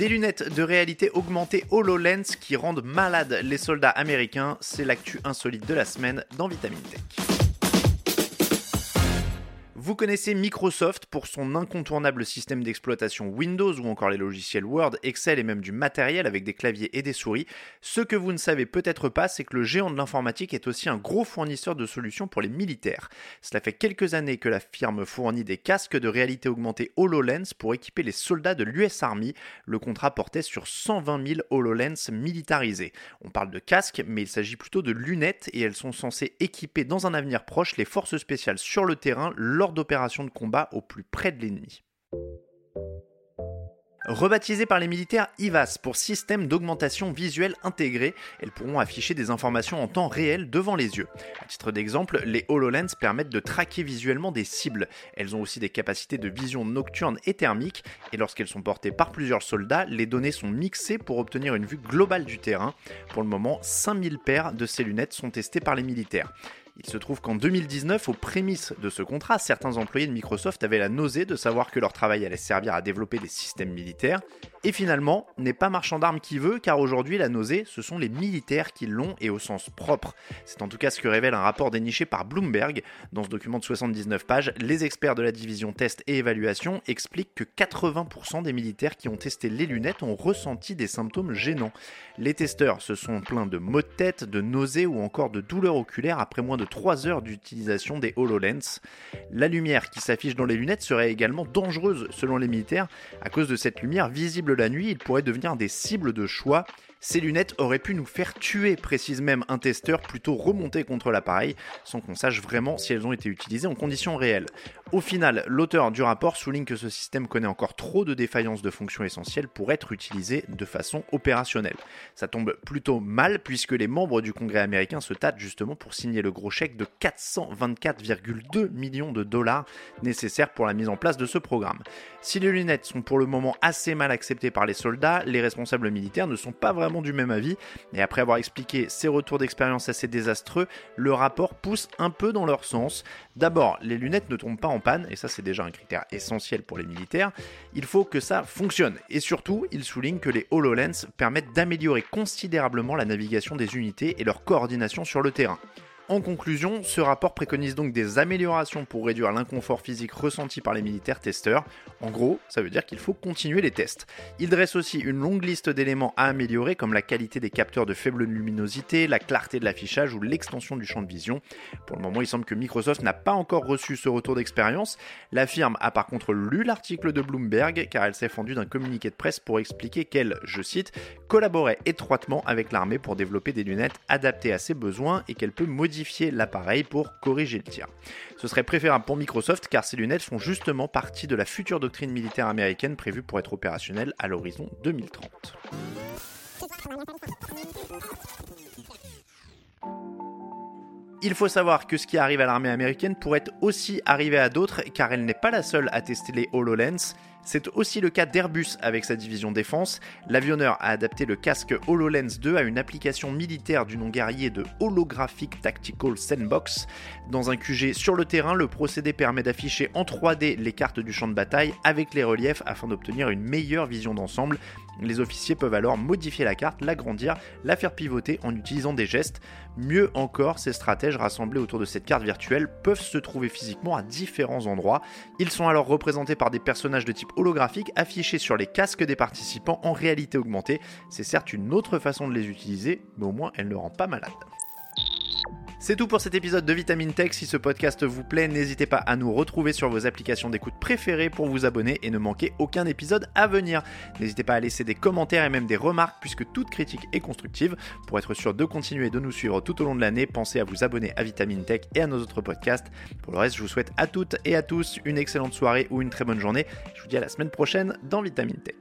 Des lunettes de réalité augmentée HoloLens qui rendent malades les soldats américains, c'est l'actu insolite de la semaine dans Vitamine Tech. Vous connaissez Microsoft pour son incontournable système d'exploitation Windows ou encore les logiciels Word, Excel et même du matériel avec des claviers et des souris. Ce que vous ne savez peut-être pas, c'est que le géant de l'informatique est aussi un gros fournisseur de solutions pour les militaires. Cela fait quelques années que la firme fournit des casques de réalité augmentée HoloLens pour équiper les soldats de l'US Army. Le contrat portait sur 120 000 HoloLens militarisés. On parle de casques, mais il s'agit plutôt de lunettes et elles sont censées équiper dans un avenir proche les forces spéciales sur le terrain lors d'opérations de combat au plus près de l'ennemi. Rebaptisées par les militaires IVAS pour système d'augmentation visuelle intégré, elles pourront afficher des informations en temps réel devant les yeux. À titre d'exemple, les HoloLens permettent de traquer visuellement des cibles. Elles ont aussi des capacités de vision nocturne et thermique, et lorsqu'elles sont portées par plusieurs soldats, les données sont mixées pour obtenir une vue globale du terrain. Pour le moment, 5000 paires de ces lunettes sont testées par les militaires. Il se trouve qu'en 2019, aux prémices de ce contrat, certains employés de Microsoft avaient la nausée de savoir que leur travail allait servir à développer des systèmes militaires. Et finalement, n'est pas marchand d'armes qui veut, car aujourd'hui, la nausée, ce sont les militaires qui l'ont et au sens propre. C'est en tout cas ce que révèle un rapport déniché par Bloomberg. Dans ce document de 79 pages, les experts de la division test et évaluation expliquent que 80% des militaires qui ont testé les lunettes ont ressenti des symptômes gênants. Les testeurs se sont plaints de maux de tête, de nausées ou encore de douleurs oculaires après moins de 3 heures d'utilisation des HoloLens. La lumière qui s'affiche dans les lunettes serait également dangereuse selon les militaires. À cause de cette lumière visible la nuit, ils pourraient devenir des cibles de choix ces lunettes auraient pu nous faire tuer, précise même un testeur plutôt remonté contre l'appareil, sans qu'on sache vraiment si elles ont été utilisées en conditions réelles. Au final, l'auteur du rapport souligne que ce système connaît encore trop de défaillances de fonctions essentielles pour être utilisé de façon opérationnelle. Ça tombe plutôt mal puisque les membres du Congrès américain se tâtent justement pour signer le gros chèque de 424,2 millions de dollars nécessaires pour la mise en place de ce programme. Si les lunettes sont pour le moment assez mal acceptées par les soldats, les responsables militaires ne sont pas vraiment du même avis, et après avoir expliqué ses retours d'expérience assez désastreux, le rapport pousse un peu dans leur sens. D'abord, les lunettes ne tombent pas en panne, et ça c'est déjà un critère essentiel pour les militaires, il faut que ça fonctionne, et surtout, il souligne que les HoloLens permettent d'améliorer considérablement la navigation des unités et leur coordination sur le terrain. En conclusion, ce rapport préconise donc des améliorations pour réduire l'inconfort physique ressenti par les militaires testeurs. En gros, ça veut dire qu'il faut continuer les tests. Il dresse aussi une longue liste d'éléments à améliorer comme la qualité des capteurs de faible luminosité, la clarté de l'affichage ou l'extension du champ de vision. Pour le moment, il semble que Microsoft n'a pas encore reçu ce retour d'expérience. La firme a par contre lu l'article de Bloomberg car elle s'est fendue d'un communiqué de presse pour expliquer qu'elle, je cite, collaborait étroitement avec l'armée pour développer des lunettes adaptées à ses besoins et qu'elle peut modifier l'appareil pour corriger le tir. Ce serait préférable pour Microsoft car ces lunettes font justement partie de la future doctrine militaire américaine prévue pour être opérationnelle à l'horizon 2030. Il faut savoir que ce qui arrive à l'armée américaine pourrait aussi arriver à d'autres car elle n'est pas la seule à tester les HoloLens. C'est aussi le cas d'Airbus avec sa division défense. L'avionneur a adapté le casque HoloLens 2 à une application militaire du nom guerrier de Holographic Tactical Sandbox. Dans un QG sur le terrain, le procédé permet d'afficher en 3D les cartes du champ de bataille avec les reliefs afin d'obtenir une meilleure vision d'ensemble. Les officiers peuvent alors modifier la carte, l'agrandir, la faire pivoter en utilisant des gestes. Mieux encore, ces stratèges rassemblés autour de cette carte virtuelle peuvent se trouver physiquement à différents endroits. Ils sont alors représentés par des personnages de type holographique affichés sur les casques des participants en réalité augmentée. C'est certes une autre façon de les utiliser, mais au moins elle ne rend pas malade. C'est tout pour cet épisode de Vitamine Tech. Si ce podcast vous plaît, n'hésitez pas à nous retrouver sur vos applications d'écoute préférées pour vous abonner et ne manquer aucun épisode à venir. N'hésitez pas à laisser des commentaires et même des remarques puisque toute critique est constructive. Pour être sûr de continuer de nous suivre tout au long de l'année, pensez à vous abonner à Vitamine Tech et à nos autres podcasts. Pour le reste, je vous souhaite à toutes et à tous une excellente soirée ou une très bonne journée. Je vous dis à la semaine prochaine dans Vitamine Tech.